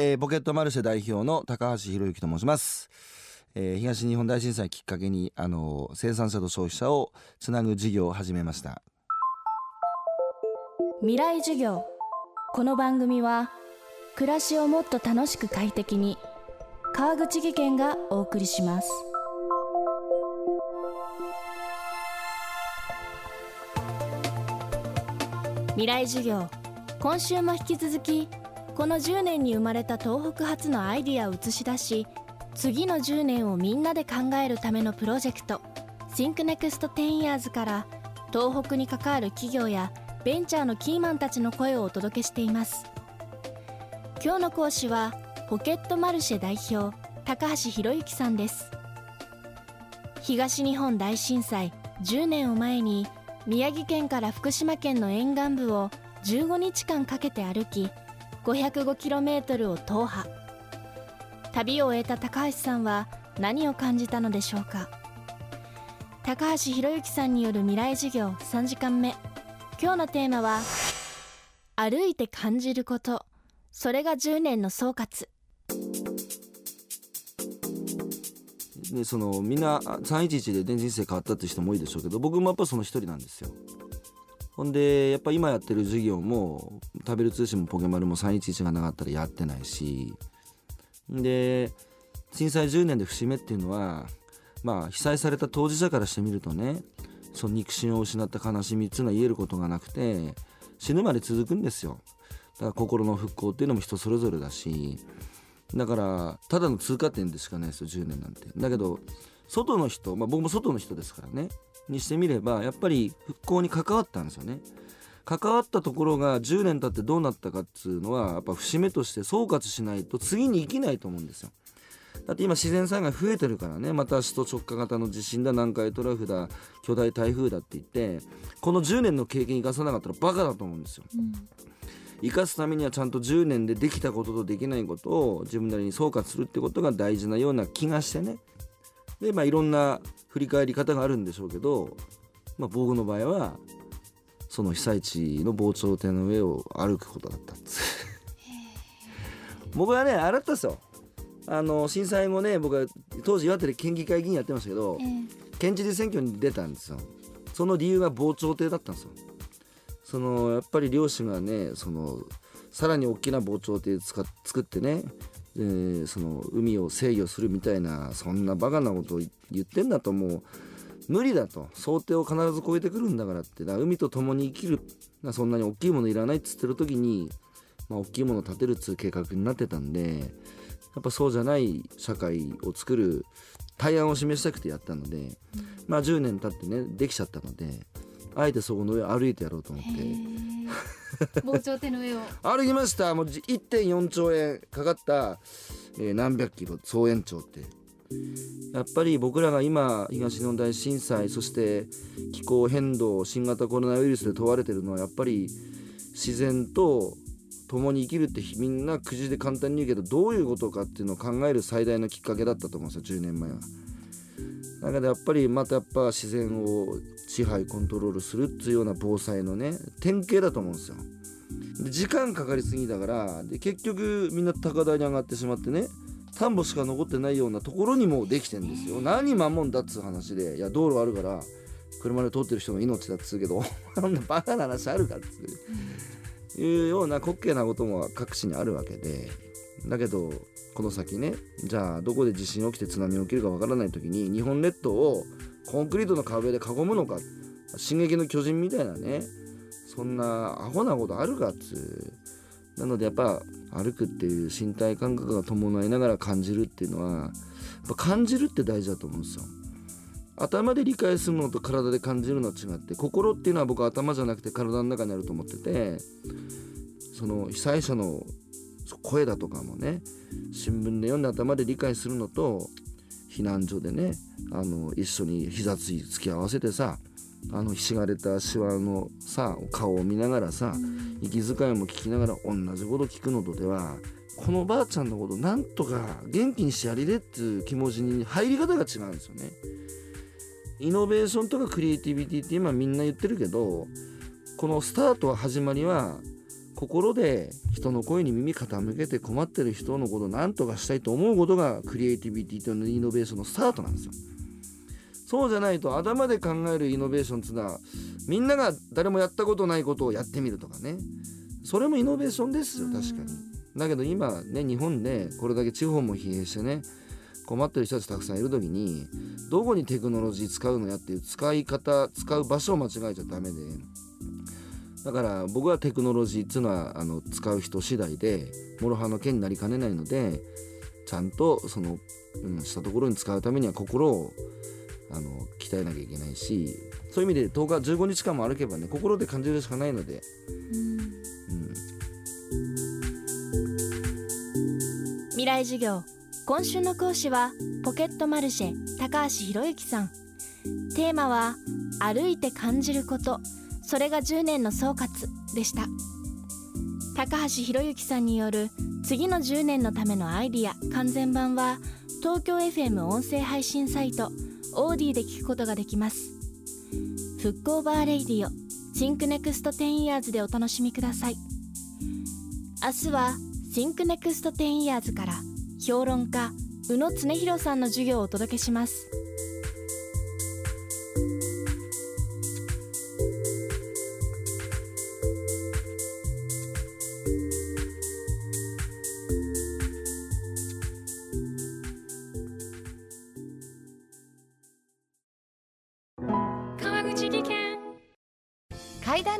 えーポケットマルシェ代表の高橋博之と申します、えー東日本大震災きっかけにあの生産者と消費者をつなぐ事業を始めました。未来授業。この番組は暮らしをもっと楽しく快適に川口義賢がお送りします。未来授業。今週も引き続きこの10年に生まれた東北発のアイディアを映し出し次の10年をみんなで考えるためのプロジェクト ThinkNext10 Years から東北に関わる企業やベンチャーのキーマンたちの声をお届けしています。今日の講師はポケットマルシェ代表高橋博之さんです。東日本大震災10年を前に宮城県から福島県の沿岸部を15日間かけて歩き 505km を踏破。旅を終えた高橋さんは何を感じたのでしょうか？高橋博之さんによる未来授業3時間目。今日のテーマは歩いて感じること。それが10年の総括。でそのみんな311で、ね、人生変わったって人も多いでしょうけど僕もやっぱその一人なんですよ。ほんでやっぱ今やってる授業も食べる通信もポケマルも311がなかったらやってないし。で震災10年で節目っていうのはまあ被災された当事者からしてみるとねその肉親を失った悲しみっていうのは言えることがなくて死ぬまで続くんですよ。だから心の復興っていうのも人それぞれだし。だからただの通過点でしかないですよ10年なんて。だけど外の人、まあ、僕も外の人ですからね。にしてみればやっぱり復興に関わったんですよね。関わったところが10年経ってどうなったかっつうのはやっぱ節目として総括しないと次に生きないと思うんですよ。だって今自然災害増えてるからね。また首都直下型の地震だ南海トラフだ巨大台風だって言ってこの10年の経験生かさなかったらバカだと思うんですよ。生かすためにはちゃんと10年でできたこととできないことを自分なりに総括するってことが大事なような気がしてねでまあいろんな振り返り方があるんでしょうけど、まあ、僕の場合はその被災地の防潮堤の上を歩くことだったんです。僕はねあれだったんですよ。あの震災後ね僕は当時岩手で県議会議員やってましたけど、県知事選挙に出たんですよ。その理由が防潮堤だったんですよ。そのやっぱり漁師がねそのさらに大きな防潮堤作ってね、えーその海を制御するみたいなそんなバカなことを言ってんだともう無理だと。想定を必ず超えてくるんだからって。だ海と共に生きるそんなに大きいものいらないっつってる時に、まあ、大きいものを建てるっつう計画になってたんでやっぱそうじゃない社会を作る対案を示したくてやったので、まあ10年経ってねできちゃったのであえてそこの上歩いてやろうと思って。防潮堤の上を。歩きました。もう1.4兆円かかった、えー何百キロ総延長って。やっぱり僕らが今東日本大震災そして気候変動新型コロナウイルスで問われてるのはやっぱり自然と共に生きるってみんなくじで簡単に言うけどどういうことかっていうのを考える最大のきっかけだったと思うんですよ10年前は。だけどやっぱりまたやっぱ自然を支配コントロールするっていうような防災のね典型だと思うんですよ。で時間かかりすぎだからで結局みんな高台に上がってしまってね田んぼしか残ってないようなところにもできてんですよ。何守んだっつう話でいや道路あるから車で通ってる人の命だっつうけど そんなバカな話あるかっつう。いうような滑稽なことも各地にあるわけでだけどこの先ねじゃあどこで地震起きて津波起きるかわからない時に日本列島をコンクリートの壁で囲むのか「進撃の巨人」みたいなねそんなアホなことあるかっつう。なのでやっぱ歩くっていう身体感覚が伴いながら感じるっていうのはやっぱ感じるって大事だと思うんですよ。頭で理解するのと体で感じるのは違って心っていうのは僕は頭じゃなくて体の中にあると思っててその被災者の声だとかもね新聞で読んで頭で理解するのと避難所でねあの一緒に膝つい突き合わせてさあのひしがれたシワのさ顔を見ながらさ息遣いも聞きながら同じこと聞くのとではこのばあちゃんのことなんとか元気にしてやりれっていう気持ちに入り方が違うんですよね。イノベーションとかクリエイティビティって今みんな言ってるけどこのスタートは始まりは心で人の声に耳傾けて困ってる人のことを何とかしたいと思うことがクリエイティビティとイノベーションのスタートなんですよ。そうじゃないと頭で考えるイノベーションっていうのはみんなが誰もやったことないことをやってみるとかねそれもイノベーションですよ確かに。だけど今ね日本でこれだけ地方も疲弊してね困ってる人たちたくさんいる時にどこにテクノロジー使うのやっていう使い方使う場所を間違えちゃダメでだから僕はテクノロジーっていうのはあの使う人次第で諸刃の剣になりかねないのでちゃんとその、うん、したところに使うためには心をあの鍛えなきゃいけないしそういう意味で10日15日間も歩けばね心で感じるしかないので、うん、未来授業。今週の講師はポケットマルシェ高橋博之さん。テーマは歩いて感じること。それが10年の総括でした。高橋博之さんによる次の10年のためのアイディア完全版は東京 FM 音声配信サイト AuDee で聞くことができます。フックオーバー Radio Think Next 10 Years でお楽しみください。明日は Think Next 10 Years から評論家宇野恒弘さんの授業をお届けします。